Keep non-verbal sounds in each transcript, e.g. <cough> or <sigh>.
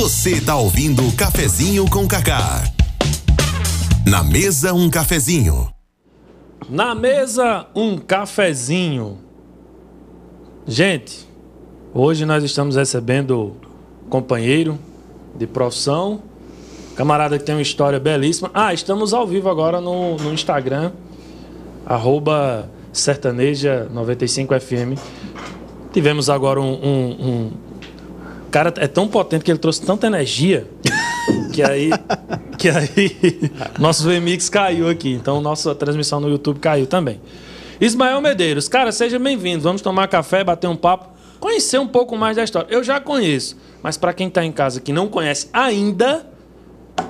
Você tá ouvindo Cafezinho com Cacá. Na mesa, um cafezinho. Na mesa, um cafezinho. Gente, hoje nós estamos recebendo companheiro de profissão, camarada que tem uma história belíssima. Ah, estamos ao vivo agora no, no Instagram, arroba sertaneja95fm. Tivemos agora um, um, um... O cara é tão potente que ele trouxe tanta energia que aí, que aí <laughs> nosso VMix caiu aqui. Então nossa transmissão no YouTube caiu também. Ismael Medeiros, cara, seja bem-vindo. Vamos tomar café, bater um papo, conhecer um pouco mais da história. Eu já conheço, mas para quem está em casa que não conhece ainda,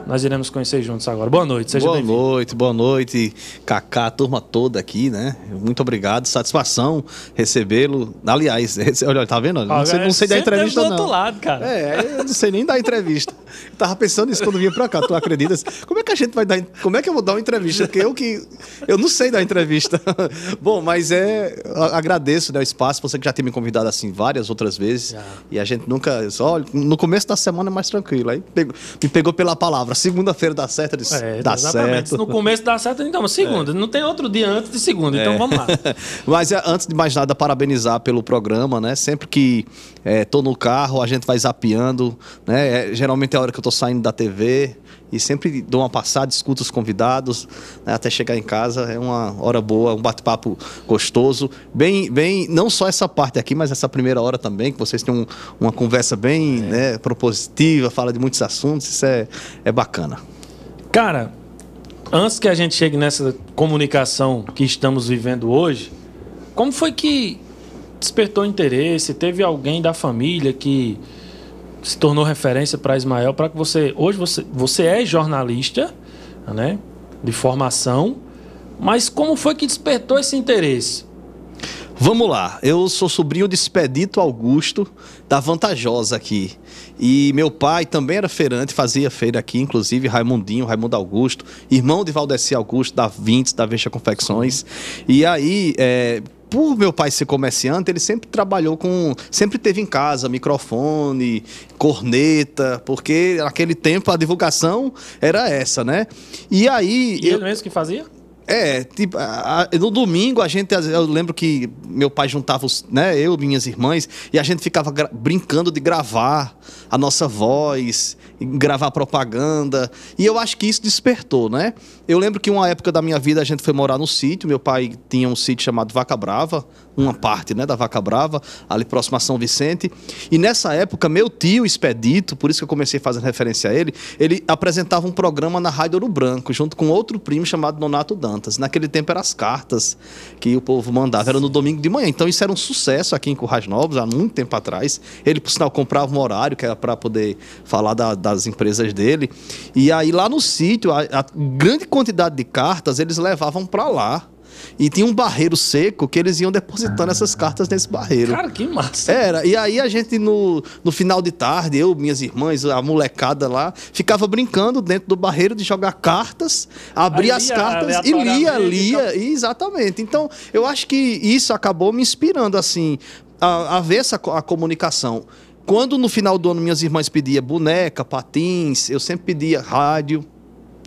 nós iremos conhecer juntos agora. Boa noite, seja Boa bem-vindo. noite, boa noite, Cacá, turma toda aqui, né? Muito obrigado, satisfação recebê-lo. Aliás, <laughs> olha, tá vendo? Não sei, não sei da Sempre entrevista, do não. outro lado, cara. É, eu não sei nem dar entrevista. Tava pensando nisso quando vinha pra cá, tu acreditas? Como é que a gente vai dar. Como é que eu vou dar uma entrevista? Porque eu que. Eu não sei dar entrevista. <laughs> Bom, mas é. Agradeço né, o espaço, você que já tem me convidado assim várias outras vezes. Já. E a gente nunca. Olha, no começo da semana é mais tranquilo. Aí pegou- me pegou pela palavra. Segunda-feira dá certo, eu disse, É, dá exatamente. certo. No começo dá certo, então, segunda. Não tem outro dia antes de segunda, então É. vamos lá. <laughs> Mas é, antes de mais nada, parabenizar pelo programa, né? Sempre que é, tô no carro, a gente vai zapeando, né? É, geralmente é a hora que eu tô saindo da TV e sempre dou uma passada, escuto os convidados, né? até chegar em casa. É uma hora boa, um bate-papo gostoso. Bem, bem, não só essa parte aqui, mas essa primeira hora também, que vocês têm um- uma conversa bem né, propositiva, fala de muitos assuntos, isso é, é bacana. Cara, antes que a gente chegue nessa comunicação que estamos vivendo hoje, como foi que despertou interesse? Teve alguém da família que se tornou referência para Ismael para que você hoje você você é jornalista, né, de formação, mas como foi que despertou esse interesse? Vamos lá, eu sou sobrinho de Expedito Augusto, da Vantajosa aqui. E meu pai também era feirante, fazia feira aqui, inclusive Raimundinho, Raimundo Augusto, irmão de Valdeci Augusto, da Vintes, da Veja Confecções. E aí, é, por meu pai ser comerciante, ele sempre trabalhou com. Sempre teve em casa microfone, corneta, porque naquele tempo a divulgação era essa, né? E aí. E eu- ele mesmo que fazia? É, tipo, a- no domingo a gente, eu lembro que meu pai juntava os, né, eu, minhas irmãs, e a gente ficava brincando de gravar a nossa voz, e gravar propaganda, e eu acho que isso despertou, né? Eu lembro que uma época da minha vida a gente foi morar no sítio, meu pai tinha um sítio chamado Vaca Brava, uma parte, né, da Vaca Brava, ali próximo a São Vicente, e nessa época meu tio Expedito, por isso que eu comecei fazendo referência a ele, ele apresentava um programa na Rádio Ouro Branco, junto com outro primo chamado Donato Dantas. Naquele tempo eram as cartas que o povo mandava, era no domingo de manhã. Então isso era um sucesso aqui em Currais Novos, há muito tempo atrás. Ele, por sinal, comprava um horário que era para poder falar da- das empresas dele. E aí lá no sítio, a, a grande quantidade de cartas eles levavam para lá. E tinha um barreiro seco que eles iam depositando essas cartas nesse barreiro. Cara, que massa. Era, e aí a gente no, no final de tarde, eu, minhas irmãs, a molecada lá, ficava brincando dentro do barreiro de jogar cartas, abria Aí as cartas e lia, aleatoriamente, lia, exatamente. Então, eu acho que isso acabou me inspirando, assim, a, a ver essa a comunicação. Quando no final do ano minhas irmãs pediam boneca, patins, eu sempre pedia rádio.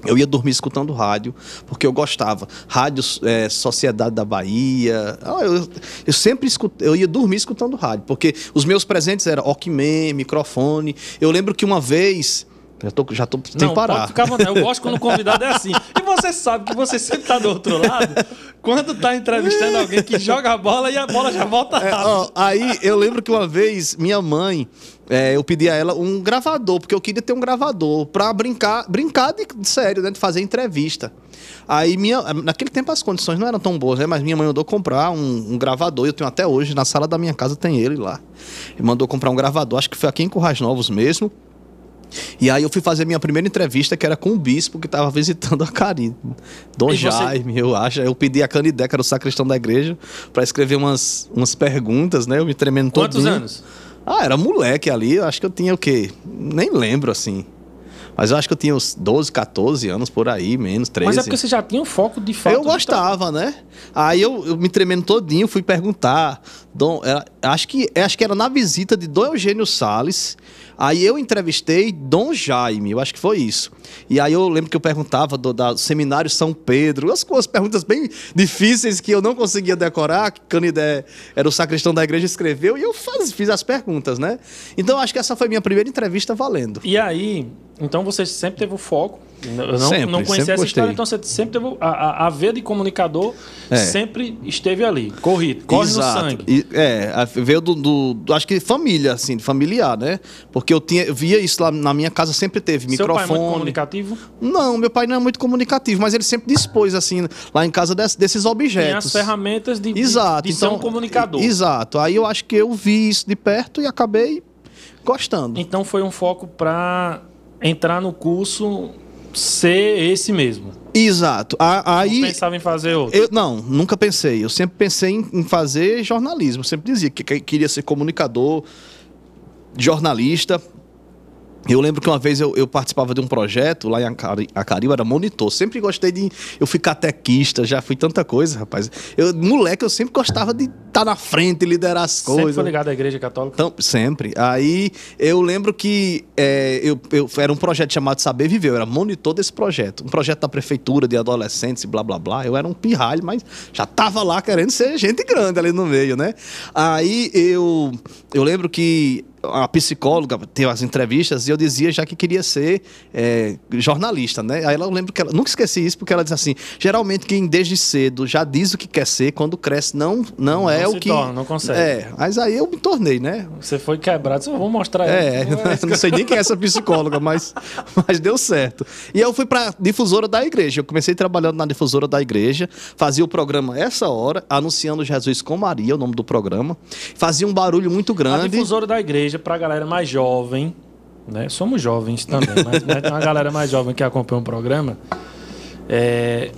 Eu ia dormir escutando rádio, porque eu gostava. Rádio é, Sociedade da Bahia. Ah, Eu, eu sempre escut, eu ia dormir escutando rádio, porque os meus presentes eram Walkman, microfone. Eu lembro que uma vez. Já tô, já tô sem Não, parar. pode ficar vontade. Eu gosto quando o convidado é assim. E você sabe que você sempre tá do outro lado quando tá entrevistando alguém que joga a bola e a bola já volta É, ó, aí eu lembro que uma vez minha mãe, é, eu pedi a ela um gravador, porque eu queria ter um gravador pra brincar, brincar de, de sério, né? De fazer entrevista. Aí minha, naquele tempo as condições não eram tão boas, né? Mas minha mãe mandou comprar um, um gravador, eu tenho até hoje, na sala da minha casa tem ele lá. E mandou comprar um gravador, acho que foi aqui em Currais Novos mesmo. E aí eu fui fazer minha primeira entrevista, que era com o bispo que estava visitando a Cari. Dom E você- Jaime, eu acho. Eu pedi a Canidé, que era o sacristão da igreja, para escrever umas, umas perguntas, né? Eu me tremendo todo. Quantos anos? Ah, era moleque ali, eu acho que eu tinha o quê? Nem lembro, assim. Mas eu acho que eu tinha uns 12, 14 anos por aí, menos, 13. Mas é porque você já tinha um foco de fato. Eu gostava, né? Aí eu, eu me tremendo todinho, fui perguntar. Dom, era- acho, que, acho que era na visita de Dom Eugênio Salles. Aí eu entrevistei Dom Jaime, eu acho que foi isso. E aí eu lembro que eu perguntava do, da Seminário São Pedro, as coisas, perguntas bem difíceis que eu não conseguia decorar, que Canidé era o sacristão da igreja, escreveu, e eu faz, fiz as perguntas, né? Então acho que essa foi minha primeira entrevista valendo. E aí, então você sempre teve o foco. Eu não, Sempre, não conhecia essa história, então você sempre teve. A, a, a veia de comunicador É. sempre esteve ali. Corre, corre Exato. no sangue. E, é, a- veio do, do- do- Acho que família, assim, de familiar, né? Porque eu tinha, eu via isso lá na minha casa, sempre teve Seu pai é microfone. muito comunicativo? Não, meu pai não é muito comunicativo, mas ele sempre dispôs, assim, lá em casa des- desses Tem objetos. as ferramentas de, de- Exato. de ser um comunicador. Exato. Aí eu acho que eu vi isso de perto e acabei gostando. Então foi um foco para entrar no curso ser esse mesmo. Exato. A- Não Aí. pensava em fazer outro. Eu, não, nunca pensei. Eu sempre pensei em, em fazer jornalismo. Eu sempre dizia que, que queria ser comunicador, jornalista. Eu lembro que uma vez eu, eu participava de um projeto lá em Acari, Acari, eu era monitor. Sempre gostei de. Eu fui catequista, já fui tanta coisa, rapaz. Eu, moleque, eu sempre gostava de estar na frente, liderar as Sempre coisas. foi ligado à igreja católica. Então, sempre. Aí eu lembro que é, eu, eu- era um projeto chamado Saber Viver, eu era monitor desse projeto. Um projeto da prefeitura de adolescentes e blá blá blá. Eu era um pirralho, mas já tava lá querendo ser gente grande ali no meio, né? Aí eu, eu lembro que a psicóloga teve as entrevistas e eu dizia já que queria ser é, jornalista, né? Aí ela, eu lembro que ela, nunca esqueci isso, porque ela disse assim: geralmente quem desde cedo já diz o que quer ser, quando cresce não, não, é Não o se que. torna, não consegue. É, mas aí eu me tornei, né? Você foi quebrado, só vou mostrar É, ele. <laughs> não sei nem quem é essa psicóloga, mas, mas deu certo. E eu fui pra difusora da igreja. Eu comecei trabalhando na difusora da igreja, fazia o programa essa hora, anunciando Jesus com Maria, o nome do programa. Fazia um barulho muito A grande. difusora da igreja, pra galera mais jovem, né? Somos jovens também, mas, mas tem uma galera mais jovem que acompanha o programa. É,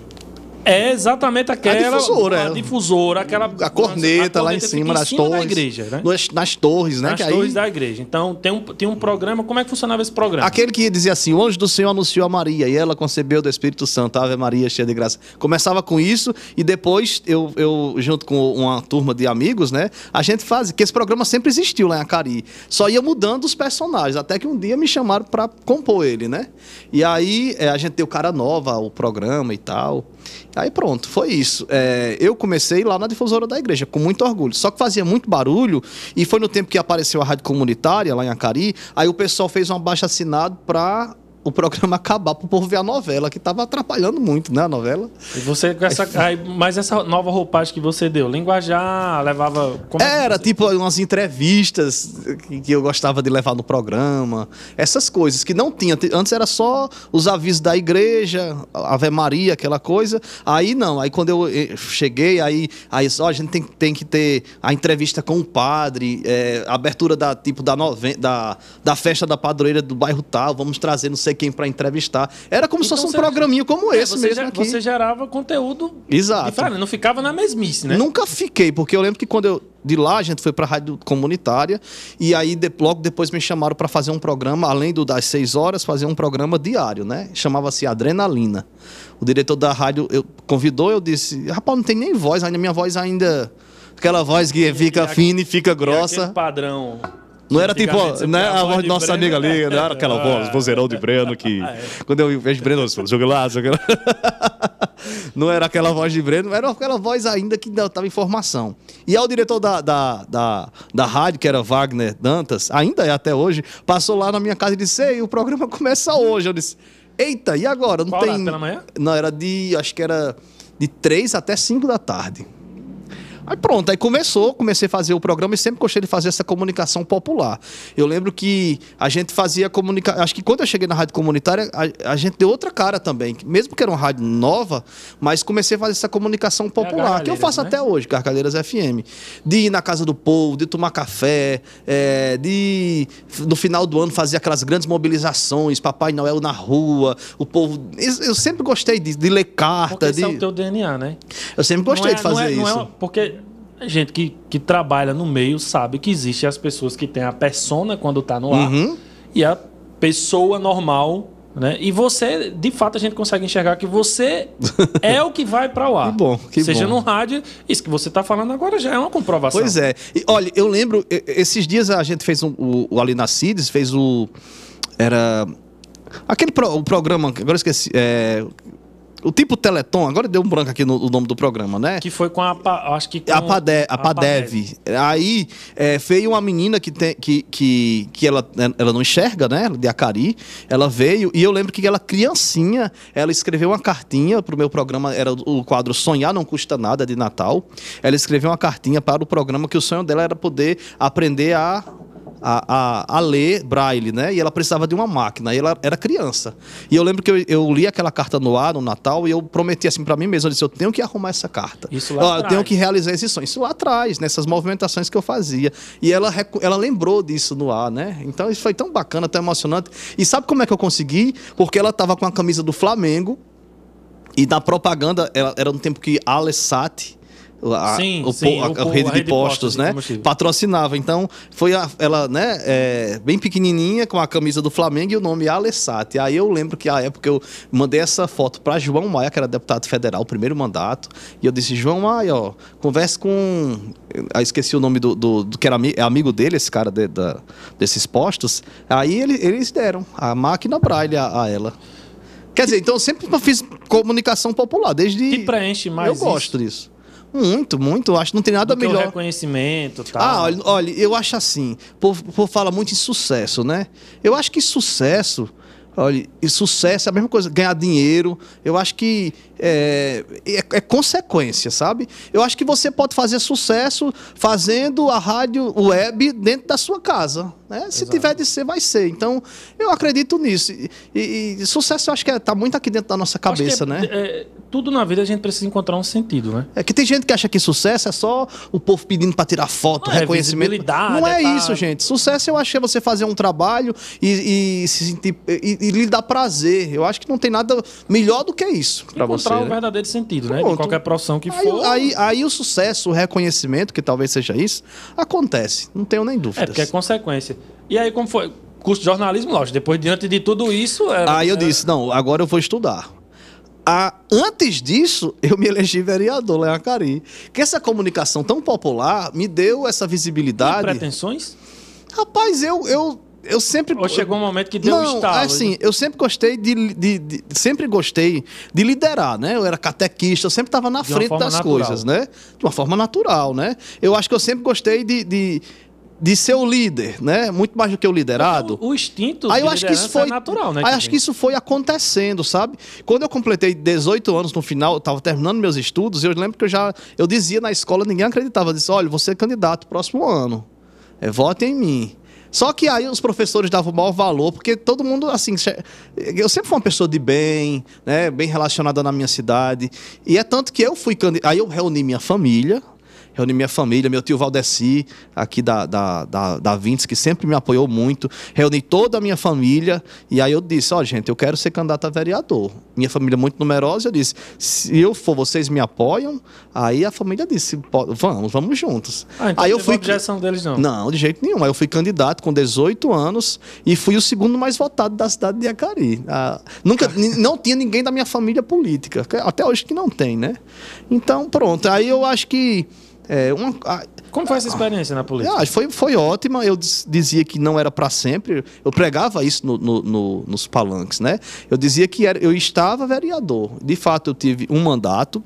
é exatamente aquela. difusora, a é. difusora, aquela. A corneta lá em corneta cima, fica nas da torres. igreja, né? Nas, nas torres, né? Nas que aí- torres da igreja. Então, tem um, tem um programa. Como é que funcionava esse programa? Aquele que dizia assim: o anjo do Senhor anunciou a Maria e ela concebeu do Espírito Santo, Ave Maria, cheia de graça. Começava com isso e depois eu, eu junto com uma turma de amigos, né? A gente fazia, que esse programa sempre existiu lá em Acari. Só ia mudando os personagens, até que um dia me chamaram para compor ele, né? E aí é, a gente deu cara nova ao programa e tal. Aí pronto, foi isso. É, eu comecei lá na difusora da igreja, com muito orgulho. Só que fazia muito barulho, e foi no tempo que apareceu a rádio comunitária lá em Acari, aí o pessoal fez um abaixo assinado para o programa acabar, para o povo ver a novela, que estava atrapalhando muito, né, a novela. E você essa. aí, mas essa nova roupagem que você deu, linguajar, levava. como é Era você- tipo umas entrevistas que, que eu gostava de levar no programa, essas coisas que não tinha. Antes era só os avisos da igreja, Ave Maria, aquela coisa. Aí não, aí quando eu eh, cheguei, aí, aí só a gente tem, tem que ter a entrevista com o padre, a abertura da tipo da, noven da da festa da padroeira do bairro tal, vamos trazer não sei quem para entrevistar. Era como se Então fosse um você- programinho como É, esse você, mesmo ge- aqui. você gerava conteúdo Exato. diferente, não ficava na mesmice, né? Nunca fiquei, porque eu lembro que quando eu. De lá a gente foi pra rádio comunitária e aí de- logo depois me chamaram para fazer um programa, além do das seis horas, fazer um programa diário, né? Chamava-se Adrenalina. O diretor da rádio eu, convidou, eu disse, rapaz, não tem nem voz, ainda minha voz ainda. Aquela voz que fica aque- fina e fica E grossa. aquele padrão. Não era tipo, né, a voz de nossa Breno. amiga ali, não era aquela voz, vozeirão de Breno que. Quando eu vejo Breno, eu falo, joga lá, joga lá. <laughs> Não era aquela voz de Breno, era aquela voz ainda que estava em formação. E aí o diretor da, da, da, da rádio, que era Wagner Dantas, ainda é até hoje, passou lá na minha casa e disse: Ei, o programa começa hoje. Eu disse: Eita, e agora? Não Qual tem. Pela manhã? Não, era de. Acho que era de 3 até 5 da tarde. Aí pronto, aí começou, comecei a fazer o programa e sempre gostei de fazer essa comunicação popular. Eu lembro que a gente fazia comunicação. Acho que quando eu cheguei na rádio comunitária, a, a gente deu outra cara também. Mesmo que era uma rádio nova, mas comecei a fazer essa comunicação popular, que eu faço né? até hoje, Gargalheiras FM. De ir na casa do povo, de tomar café, é, de no final do ano fazer aquelas grandes mobilizações, Papai Noel na rua, o povo. Eu, sempre gostei de, de ler Porque carta, esse de. é o teu DNA, né? Eu sempre gostei é- de fazer não é- não isso. é- porque a gente que, que trabalha no meio sabe que existe as pessoas que têm a persona quando tá no ar Uhum. e a pessoa normal Né? E você, de fato, a gente consegue enxergar que você <laughs> é o que vai para o ar. Que bom, que Seja bom. no rádio, isso que você está falando agora já é uma comprovação. Pois é. E, olha, eu lembro, esses dias a gente fez um, o, o ali na Cides, fez o. Era. Aquele pro- o programa, agora esqueci. É, o tipo Teleton, agora deu um branco aqui no, no nome do programa, né? Que foi com a. Acho que A, Pade, a Padev. Aí é, veio uma menina que, tem, que, que, que ela, ela não enxerga, né? De Acari. Ela veio e eu lembro que ela, criancinha, ela escreveu uma cartinha pro meu programa, era o quadro Sonhar Não Custa Nada de Natal. Ela escreveu uma cartinha para o programa que o sonho dela era poder aprender a. A, a, a ler braille, né? E ela precisava de uma máquina. E ela era criança. E eu lembro que eu, eu li aquela carta no ar, no Natal, e eu prometi assim para mim mesmo: eu disse, eu tenho que arrumar essa carta. Isso lá eu atrás. tenho que realizar esse sonho. Isso lá atrás, nessas movimentações que eu fazia. E ela, ela lembrou disso no ar, né? Então isso foi tão bacana, tão emocionante. E sabe como é que eu consegui? Porque ela estava com a camisa do Flamengo. E na propaganda, ela- era no tempo que a Alessat. A, Sim, o, sim, a, o a rede de rede de postos, postos de né? combustível. Patrocinava. Então, foi a- ela, né, é, bem pequenininha, com a camisa do Flamengo e o nome Alessat. Aí eu lembro que a época eu mandei essa foto para João Maia, que era deputado federal, primeiro mandato. E eu disse: João Maia, ó, converse com. Aí esqueci o nome do, do, do que era ami- é amigo dele, esse cara de- da- desses postos. Aí ele- eles deram a máquina Braille a, a ela. Quer dizer, então eu sempre fiz comunicação popular, desde. Que preenche mais Eu gosto disso. Muito, muito. Acho que não tem nada do que o melhor. reconhecimento tal. Ah, olha, olha, eu acho assim, o povo, povo fala muito em sucesso, né? Eu acho que sucesso, olha, e sucesso é a mesma coisa, ganhar dinheiro, eu acho que é, é, é consequência, sabe? Eu acho que você pode fazer sucesso fazendo a rádio web dentro da sua casa, né? Se tiver de ser, vai ser. Então, eu acredito nisso. E, e- e sucesso eu acho que é, tá muito aqui dentro da nossa que cabeça, é- né? é, tudo na vida a gente precisa encontrar um sentido, né? É que tem gente que acha que sucesso é só o povo pedindo para tirar foto, Não, é reconhecimento. Não é, é tá- isso, gente. Sucesso eu acho que é você fazer um trabalho e, e se sentir e, lhe dar prazer. Eu acho que não tem nada melhor do que isso para você. Encontrar o né? verdadeiro sentido, né? De Pronto. qualquer profissão que Aí, for. aí, aí o sucesso, o reconhecimento, que talvez seja isso, acontece. Não tenho nem É, dúvidas. porque é consequência. E aí, como foi? Curso de jornalismo, lógico. Depois, diante de tudo isso. Era, Aí eu era- disse, não, agora eu vou estudar. Ah, antes disso, <laughs> eu me elegi vereador lá em Acari. Que essa comunicação tão popular me deu essa Tem visibilidade. pretensões? Rapaz, eu, eu, eu sempre. Ou chegou um momento que deu um não, estalo? assim, eu sempre gostei de, de- de- sempre gostei de liderar, né? Eu era catequista, eu sempre estava na De frente das natural. coisas, né? De uma forma natural, né? Eu acho que eu sempre gostei de, de, de ser o líder, né? Muito mais do que o liderado. O, o instinto Aí eu acho que isso liderança foi é natural, né? Aí acho que isso foi acontecendo, sabe? Quando eu completei 18 anos no final, eu tava terminando meus estudos, eu lembro que eu já eu dizia na escola, ninguém acreditava, eu disse: "Olha, você é candidato próximo ano. É, vote em mim". Só que aí os professores davam o maior valor, porque todo mundo, assim, eu sempre fui uma pessoa de bem, né, bem relacionada na minha cidade. E é tanto que eu fui candidato. Aí eu reuni minha família, reuni minha família, meu tio Valdeci, aqui da, da, da, da Vintes, que sempre me apoiou muito. Reuni toda a minha família e aí eu disse: Ó, gente, eu quero ser candidato a vereador. Minha família é muito numerosa, eu disse: se eu for, vocês me apoiam? Aí a família disse: "Pô, vamos, vamos juntos. Ah, então aí eu não fui. objeção deles, não. Não, de jeito nenhum. Aí eu fui candidato com 18 anos e fui o segundo mais votado da cidade de Acari. Ah, nunca, <laughs> não tinha ninguém da minha família política. Até hoje que não tem, né? Então, pronto. Aí eu acho que. É, uma, a- Como foi essa experiência na política? que foi, foi ótima. Eu diz- dizia que não era para sempre. Eu pregava isso no- no- no- nos palanques, né? Eu dizia que era, eu estava vereador. De fato, eu tive um mandato.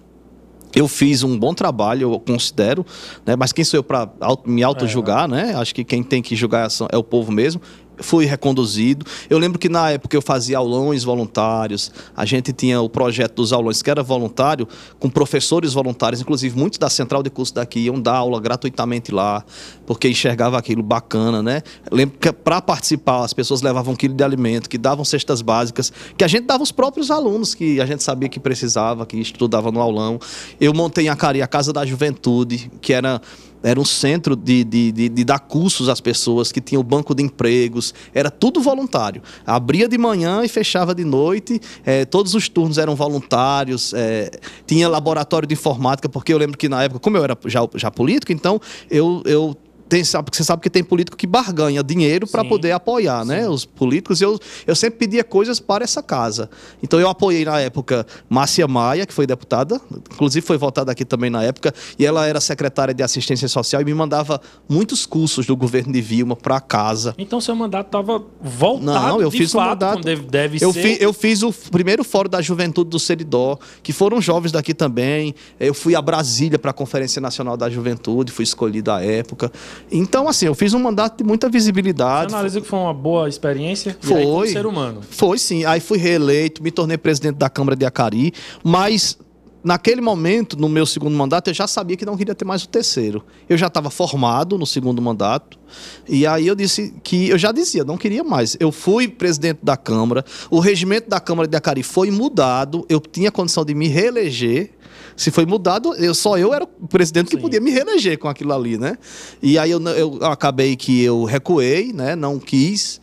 Eu fiz um bom trabalho, eu considero, né? Mas quem sou eu para me auto-julgar, né? Acho que quem tem que julgar é o povo mesmo. Fui reconduzido. Eu lembro que na época eu fazia aulões voluntários. A gente tinha o projeto dos aulões, que era voluntário, com professores voluntários. Inclusive, muitos da central de curso daqui iam dar aula gratuitamente lá, porque enxergava aquilo bacana, né? Eu lembro que para participar, as pessoas levavam um quilo de alimento, que davam cestas básicas, que a gente dava os próprios alunos, que a gente sabia que precisava, que estudava no aulão. Eu montei em Acari a Casa da Juventude, que era era um centro de, de, de, de dar cursos às pessoas, que tinha o banco de empregos, era tudo voluntário. Abria de manhã e fechava de noite, eh, todos os turnos eram voluntários, eh, tinha laboratório de informática, porque eu lembro que na época, como eu era já, já político, então eu, eu tem, sabe, porque você sabe que tem político que barganha dinheiro para poder apoiar, né? Os políticos. Eu, eu sempre pedia coisas para essa casa. Então eu apoiei na época Márcia Maia, que foi deputada, inclusive foi votada aqui também na época, e ela era secretária de assistência social e me mandava muitos cursos do governo de Vilma para casa. Então seu mandato estava voltado Não, eu fiz um fato, mandato. como deve, deve eu, ser. fi- eu fiz o primeiro fórum da juventude do Seridó, que foram jovens daqui também. Eu fui a Brasília para a Conferência Nacional da Juventude, fui escolhido à época. Então, assim, eu fiz um mandato de muita Você visibilidade. analisa que foi uma boa experiência? E aí, como Foi. ser humano. Foi sim. Aí fui reeleito, me tornei presidente da Câmara de Acari, mas naquele momento, no meu segundo mandato, eu já sabia que não queria ter mais o terceiro. Eu já estava formado no segundo mandato, e aí eu disse que eu já dizia, não queria mais. Eu fui presidente da Câmara, o regimento da Câmara de Acari foi mudado, eu tinha condição de me reeleger. Se foi mudado, eu, só eu era o presidente que Sim. podia me reeleger com aquilo ali, né? E aí eu, eu acabei que eu recuei, né? Não quis.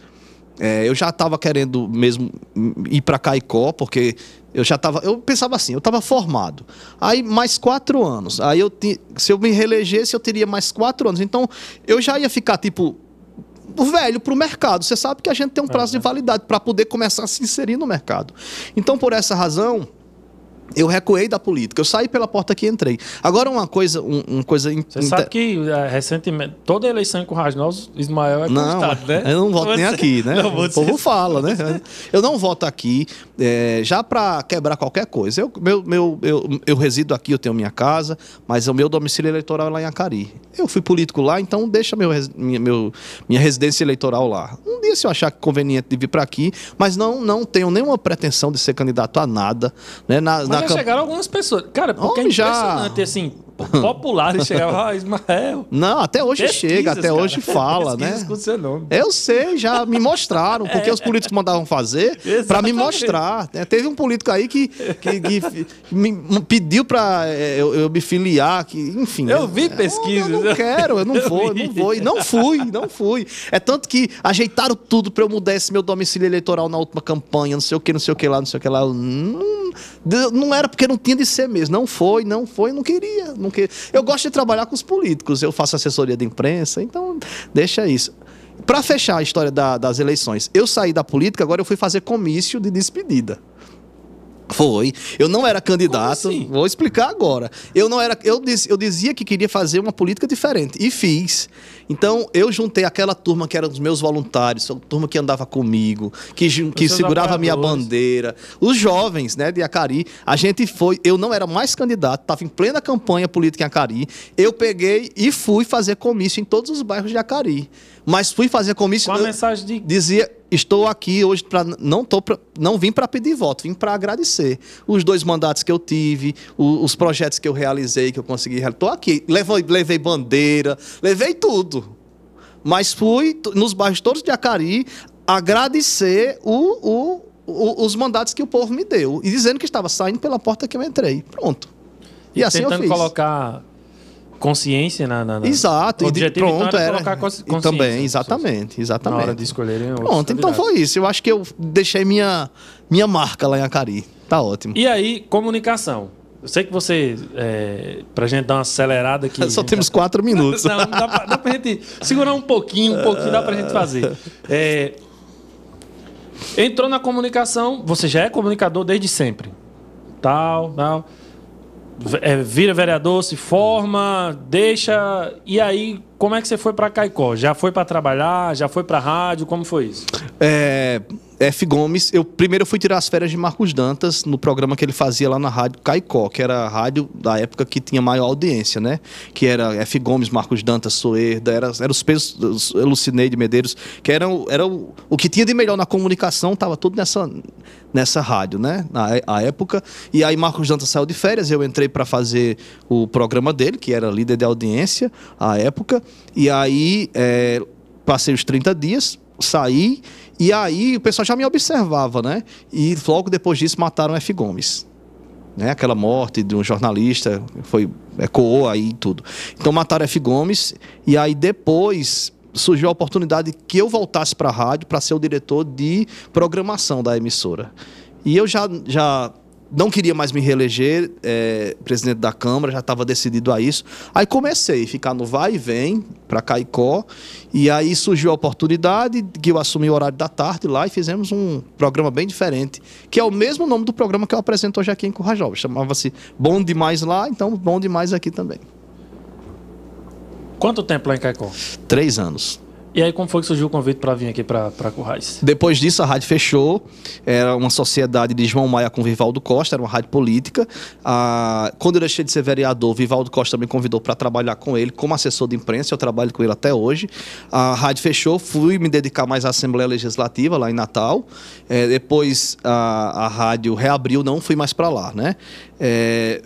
É, eu já estava querendo mesmo ir para Caicó, porque eu já estava. Eu pensava assim, eu estava formado. Aí mais quatro anos. Aí eu se eu me reelegesse, eu teria mais quatro anos. Então eu já ia ficar tipo velho para o mercado. Você sabe que a gente tem um prazo de validade para poder começar a se inserir no mercado. Então por essa razão eu recuei da política. Eu saí pela porta que entrei. Agora uma coisa, um, uma coisa. Você sabe que é, recentemente, toda eleição em Currais Novos, Ismael é Não, constado, né? eu não voto nem Você- aqui, né? Não, o povo fala, né? Eu não voto aqui é, já para quebrar qualquer coisa. Eu, meu, meu, eu, eu resido aqui, eu tenho minha casa, mas o meu domicílio eleitoral é lá em Acari. Eu fui político lá, então deixa meu, minha, meu- minha residência eleitoral lá. Um dia, se eu achar conveniente de vir para aqui, mas não, não tenho nenhuma pretensão de ser candidato a nada. Né? Na, na já camp- chegaram algumas pessoas. Cara, porque Homem, é já. impressionante, assim, <laughs> popular, e chegava, ah, Ismael. Não, até hoje Pesquisas, chega, até cara. hoje fala, Pesquisas né? com seu nome. Eu sei, já me mostraram, porque os políticos mandavam fazer <laughs> para me mostrar. né? Teve um político aí que, que, que <laughs> me pediu para eu, eu me filiar, que, enfim. Eu vi pesquisas. Eu não quero, eu não Eu vou, eu vi. não vou. E não fui, não fui. É tanto que ajeitaram tudo para eu mudar esse meu domicílio eleitoral na última campanha, não sei o que, não sei o que lá, não sei o que lá. Não, não era porque não tinha de ser mesmo. Não foi, não foi, não queria. Não. Eu gosto de trabalhar com os políticos, eu faço assessoria de imprensa, então deixa isso. Para fechar a história da- das eleições, eu saí da política, agora eu fui fazer comício de despedida. Foi. Eu não era candidato. assim? Vou explicar agora. Eu não era. Eu, diz- eu dizia que queria fazer uma política diferente. E fiz. Então, eu juntei aquela turma que eram os meus voluntários, a turma que andava comigo, que, que segurava a minha bandeira, os jovens, né, de Acari. A gente foi. Eu não era mais candidato, estava em plena campanha política em Acari. Eu peguei e fui fazer comício em todos os bairros de Acari. Mas fui fazer comício. Com a eu- mensagem de dizia estou aqui hoje para não tô pra, não vim para pedir voto vim para agradecer. Os dois mandatos que eu tive o- os projetos que eu realizei que eu consegui realizar estou aqui. Levei, levei bandeira levei tudo. Mas fui nos bairros todos de Acari agradecer o, o- os mandatos que o povo me deu e dizendo que estava saindo pela porta que eu entrei. Pronto. E, assim eu tentando fiz. colocar consciência na. na, na... Exato, O e objetivo, então, pronto, era era. consci- e também, nas exatamente, Na exatamente. hora de escolherem Pronto, então foi isso. Eu acho que eu deixei minha, minha marca lá em Acari. Tá ótimo. E aí, comunicação. Eu sei que você, é, pra gente dar uma acelerada aqui. <laughs> Só gente temos quatro minutos. Não, dá pra, dá pra gente segurar um pouquinho, um pouquinho dá pra gente fazer. É, entrou na comunicação, você já é comunicador desde sempre. Tal, tal. É, vira vereador, se forma, deixa. E aí, como é que você foi pra Caicó? Já foi pra trabalhar? Já foi pra rádio? Como foi isso? É, F. Gomes, eu primeiro fui tirar as férias de Marcos Dantas no programa que ele fazia lá na rádio Caicó, que era a rádio da época que tinha maior audiência, né? Que era F. Gomes, Marcos Dantas, Soerda, era, era os pesos, os- Lucineide Medeiros, que eram, era o, o que tinha de melhor na comunicação, tava tudo nessa, nessa rádio, né? Na é- a época. E aí Marcos Dantas saiu de férias, eu entrei para fazer o programa dele, que era líder de audiência à época. E aí é, passei os 30 dias, saí, e aí o pessoal já me observava, né? E logo depois disso mataram F. Gomes. Né? Aquela morte de um jornalista foi ecoou aí tudo. Então mataram F. Gomes, e aí depois surgiu a oportunidade que eu voltasse para a rádio para ser o diretor de programação da emissora. E eu já, já não queria mais me reeleger é, presidente da Câmara, já estava decidido a isso. Aí comecei a ficar no vai e vem para Caicó. E aí surgiu a oportunidade que eu assumi o horário da tarde lá e fizemos um programa bem diferente, que é o mesmo nome do programa que eu apresento hoje aqui em Currajal. Chamava-se Bom Demais lá, então Bom Demais aqui também. Quanto tempo lá em Caicó? Três anos. E aí, como foi que surgiu o convite para vir aqui para Currais? Depois disso, a rádio fechou. Era uma sociedade de João Maia com Vivaldo Costa, era uma rádio política. Ah, quando eu deixei de ser vereador, Vivaldo Costa me convidou para trabalhar com ele como assessor de imprensa. Eu trabalho com ele até hoje. A rádio fechou, fui me dedicar mais à Assembleia Legislativa lá em Natal. É, depois a, a rádio reabriu, não fui mais para lá, né? É,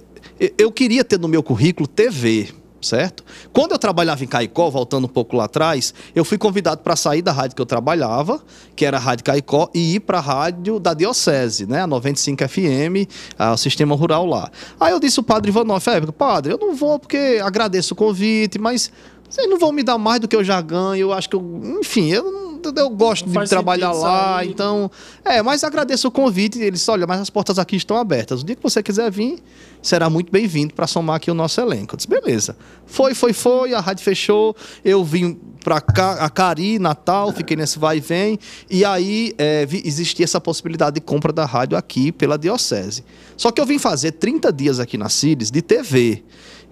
eu queria ter no meu currículo TV certo? Quando eu trabalhava em Caicó, voltando um pouco lá atrás, eu fui convidado para sair da rádio que eu trabalhava, que era a Rádio Caicó, e ir para a rádio da Diocese, né? A 95 FM, o sistema rural lá. Aí eu disse o padre Ivanoff, padre, eu não vou porque agradeço o convite, mas vocês não vão me dar mais do que eu já ganho, eu acho que eu, enfim, eu eu gosto de trabalhar lá, sair. então. É, mas agradeço o convite. Ele disse: olha, mas as portas aqui estão abertas. O dia que você quiser vir, será muito bem-vindo para somar aqui o nosso elenco. Eu disse: beleza. Foi, foi, foi, a rádio fechou. Eu vim para cá, a Cari, Natal, fiquei nesse vai e vem. E aí é, existia essa possibilidade de compra da rádio aqui pela Diocese. Só que eu vim fazer 30 dias aqui na CIDES de TV.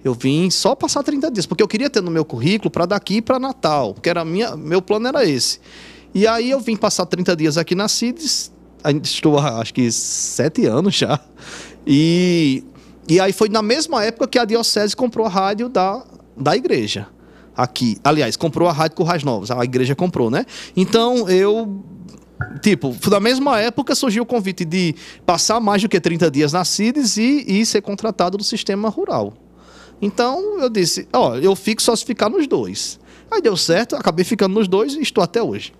Eu vim só passar 30 dias, porque eu queria ter no meu currículo para daqui para Natal, porque era minha, meu plano era esse. E aí eu vim passar 30 dias aqui na CIDES, estou acho que sete anos já. E, e aí foi na mesma época que a Diocese comprou a rádio da, da igreja. Aqui. Aliás, comprou a rádio Currais Novos. A igreja comprou, né? Então eu Tipo, na mesma época surgiu o convite de passar mais do que 30 dias na CIDES e, e ser contratado do sistema rural. Então eu disse: Ó, eu fico só se ficar nos dois. Aí deu certo, acabei ficando nos dois e estou até hoje.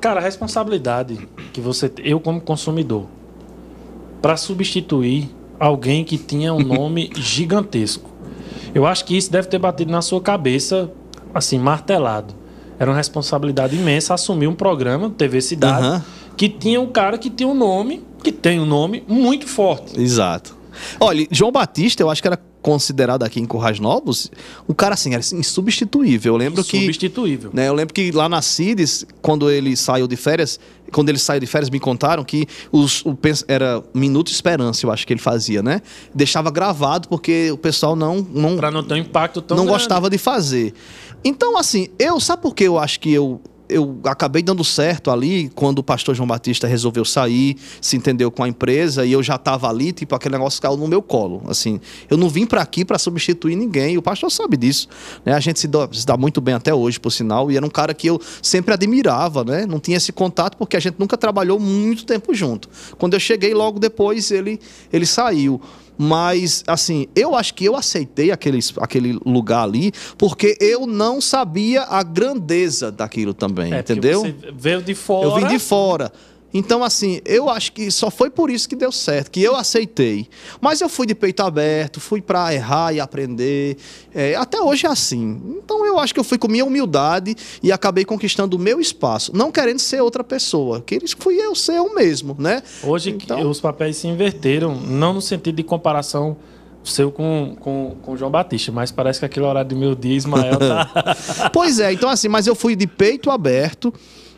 Cara, a responsabilidade que você, eu como consumidor, para substituir alguém que tinha um nome <laughs> gigantesco. Eu acho que isso deve ter batido na sua cabeça, assim, martelado. Era uma responsabilidade imensa assumir um programa, TV Cidade, uhum. que tinha um cara que tinha um nome, que tem um nome muito forte. Exato. Olha, João Batista, eu acho que era considerado aqui em Currais Novos, o cara assim era insubstituível. Eu lembro insubstituível. que né, eu lembro que lá na Cides, quando ele saiu de férias, quando ele saiu de férias me contaram que os o, era minuto de esperança, eu acho que ele fazia, né? Deixava gravado porque o pessoal não não para não ter um impacto tão não grande. gostava de fazer. Então assim, eu sabe por que eu acho que eu eu acabei dando certo ali quando o pastor João Batista resolveu sair, se entendeu com a empresa e eu já estava ali, tipo, aquele negócio caiu no meu colo. Assim, eu não vim para aqui para substituir ninguém, o pastor sabe disso. Né? A gente se dá, se dá, muito bem até hoje, por sinal, e era um cara que eu sempre admirava, né? Não tinha esse contato porque a gente nunca trabalhou muito tempo junto. Quando eu cheguei logo depois, ele, ele saiu. Mas, assim, eu acho que eu aceitei aquele, aquele lugar ali porque eu não sabia a grandeza daquilo também, é, entendeu? Você veio de fora. Eu vim de fora. Então, assim, eu acho que só foi por isso que deu certo, que eu aceitei. Mas eu fui de peito aberto, fui para errar e aprender. É, até hoje é assim. Então, eu acho que eu fui com minha humildade e acabei conquistando o meu espaço, não querendo ser outra pessoa. Que fui eu ser eu mesmo, né? Hoje então... os papéis se inverteram, não no sentido de comparação seu com, com, com João Batista, mas parece que aquele horário do meu dia, Ismael tá. <laughs> pois é, então assim, mas eu fui de peito aberto.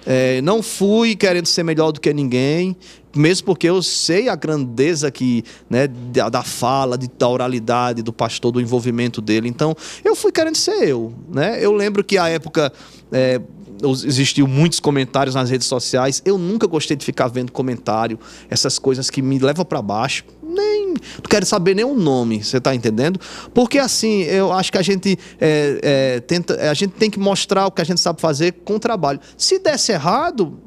É, não fui querendo ser melhor do que ninguém, mesmo porque eu sei a grandeza que, né, da, da, fala, de, da oralidade do pastor, do envolvimento dele. Então, eu fui querendo ser eu. Né? Eu lembro que a época. É, existiam muitos comentários nas redes sociais. Eu nunca gostei de ficar vendo comentário, essas coisas que me levam para baixo nem. Não quero saber nem o nome, você está entendendo? Porque assim, eu acho que a gente é, é, tenta. A gente tem que mostrar o que a gente sabe fazer com o trabalho. Se desse errado,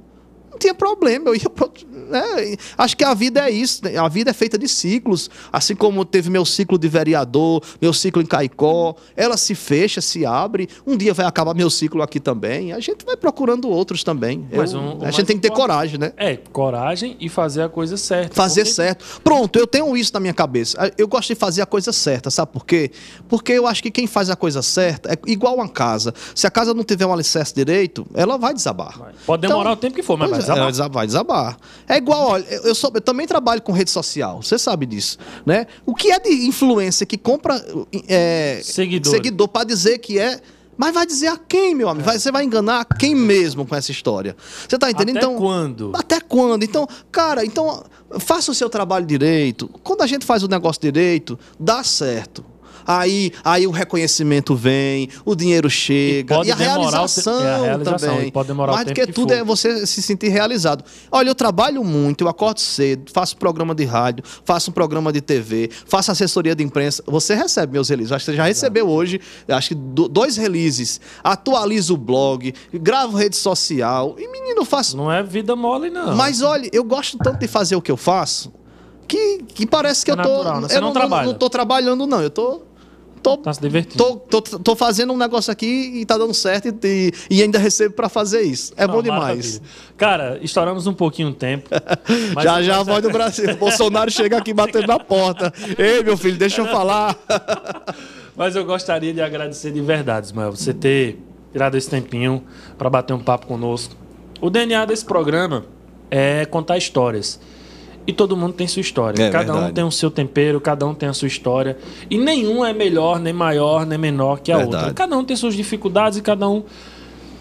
tinha problema. Eu ia pro, né? Acho que a vida é isso. Né? A vida é feita de ciclos. Assim como teve meu ciclo de vereador, meu ciclo em Caicó. Ela se fecha, se abre. Um dia vai acabar meu ciclo aqui também. A gente vai procurando outros também. Eu, um, a gente tem que ter coragem, né? É, coragem e fazer a coisa certa. Fazer porque... certo. Pronto, eu tenho isso na minha cabeça. Eu gosto de fazer a coisa certa, sabe por quê? Porque eu acho que quem faz a coisa certa é igual uma casa. Se a casa não tiver um alicerce direito, ela vai desabar. Vai. Pode demorar então, o tempo que for, mas vai Vai desabar. vai desabar. É igual, olha, eu, sou, eu também trabalho com rede social, você sabe disso, né? O que é de influência que compra é, seguidor, seguidor para dizer que é mas vai dizer a quem, meu amigo? Vai, você vai enganar quem mesmo com essa história? Você tá entendendo? Até então, quando? Até quando? Então, cara, então faça o seu trabalho direito. Quando a gente faz o negócio direito, dá certo aí, aí o reconhecimento vem, o dinheiro chega e, e a realização, é a realização também. Pode demorar Mais do que, que tudo é você se sentir realizado. Olha, eu trabalho muito, eu acordo cedo, faço programa de rádio, faço um programa de TV, faço assessoria de imprensa. Você recebe meus releases. Acho que você já recebeu hoje, acho que dois releases. Atualizo o blog, gravo rede social. E menino, faço. Não é vida mole, não. Mas olha, eu gosto tanto de fazer o que eu faço. Que, que parece que é eu tô. Natural, né? Eu não, não, trabalha. não, não tô trabalhando, não. Eu tô tô, tá se divertindo. Tô, tô, tô, fazendo um negócio aqui e tá dando certo e, e ainda recebo para fazer isso. É Não, bom demais. Maravilha. Cara, estouramos um pouquinho o tempo. <laughs> já já a voz do Brasil. <laughs> Bolsonaro chega aqui batendo na porta. Ei, meu filho, deixa eu falar. <laughs> mas eu gostaria de agradecer de verdade, Ismael, você ter tirado esse tempinho para bater um papo conosco. O DNA desse programa é contar histórias. E todo mundo tem sua história. É, cada verdade. um tem o seu tempero, cada um tem a sua história. E nenhum é melhor, nem maior, nem menor que a verdade. outra. Cada um tem suas dificuldades e cada um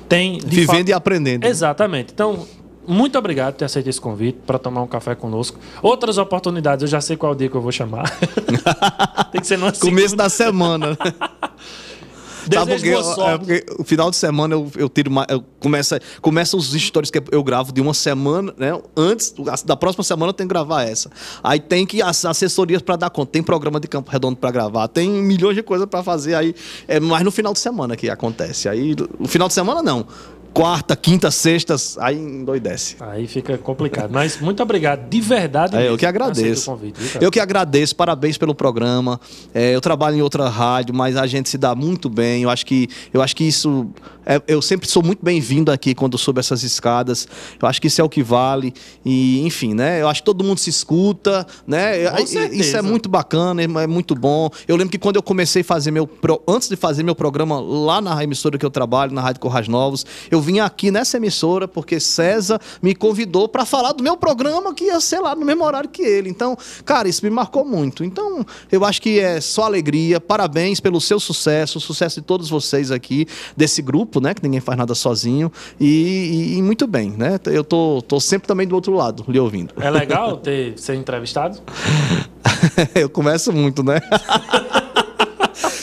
tem. Vivendo e aprendendo. Exatamente. Então, muito obrigado por ter aceito esse convite para tomar um café conosco. Outras oportunidades, eu já sei qual dia que eu vou chamar. <laughs> tem que ser no Começo da semana. <laughs> Sabe porque, é porque o final de semana eu, eu tiro uma, eu começo, começa os stories que eu gravo de uma semana, né? Antes da próxima semana eu tenho que gravar essa. Aí tem que as assessorias para dar conta, tem programa de Campo Redondo para gravar, tem milhões de coisas para fazer aí, é mais no final de semana que acontece. Aí no final de semana não quarta, quinta, sextas, aí endoidece. Aí fica complicado. Mas muito obrigado, de verdade. É, eu que agradeço. Convite, eu que agradeço, parabéns pelo programa. É, eu trabalho em outra rádio, mas a gente se dá muito bem. Eu acho que, eu acho que isso. É, eu sempre sou muito bem-vindo aqui quando soube essas escadas. Eu acho que isso é o que vale. E, enfim, né? Eu acho que todo mundo se escuta, né? Com isso é muito bacana, é muito bom. Eu lembro que quando eu comecei a fazer meu. Antes de fazer meu programa lá na emissora que eu trabalho, na Rádio Corrais Novos, eu vim aqui nessa emissora porque César me convidou para falar do meu programa que ia ser lá no mesmo horário que ele. Então, cara, isso me marcou muito. Então, eu acho que é só alegria. Parabéns pelo seu sucesso, o sucesso de todos vocês aqui, desse grupo, né? Que ninguém faz nada sozinho. E, e, e muito bem, né? Eu tô, tô sempre também do outro lado, lhe ouvindo. É legal ter ser entrevistado? <laughs> eu começo muito, né? <laughs>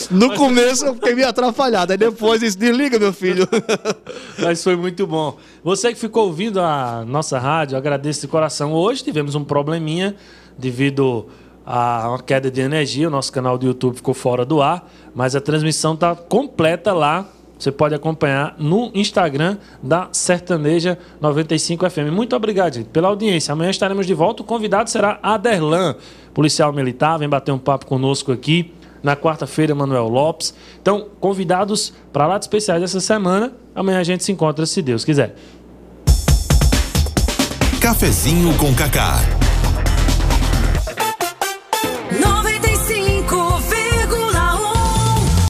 No começo eu fiquei meio atrapalhado, aí depois disse, desliga, meu filho. <laughs> Mas foi muito bom. Você que ficou ouvindo a nossa rádio, agradeço de coração. Hoje tivemos um probleminha devido a uma queda de energia. O nosso canal do YouTube ficou fora do ar, mas a transmissão está completa lá. Você pode acompanhar no Instagram da Sertaneja 95 FM. Muito obrigado, gente, pela audiência. Amanhã estaremos de volta. O convidado será Aderlan, policial militar. Vem bater um papo conosco aqui. Na quarta-feira, Manuel Lopes. Então, convidados para lá de especiais essa semana. Amanhã a gente se encontra, se Deus quiser. Cafezinho com Cacá.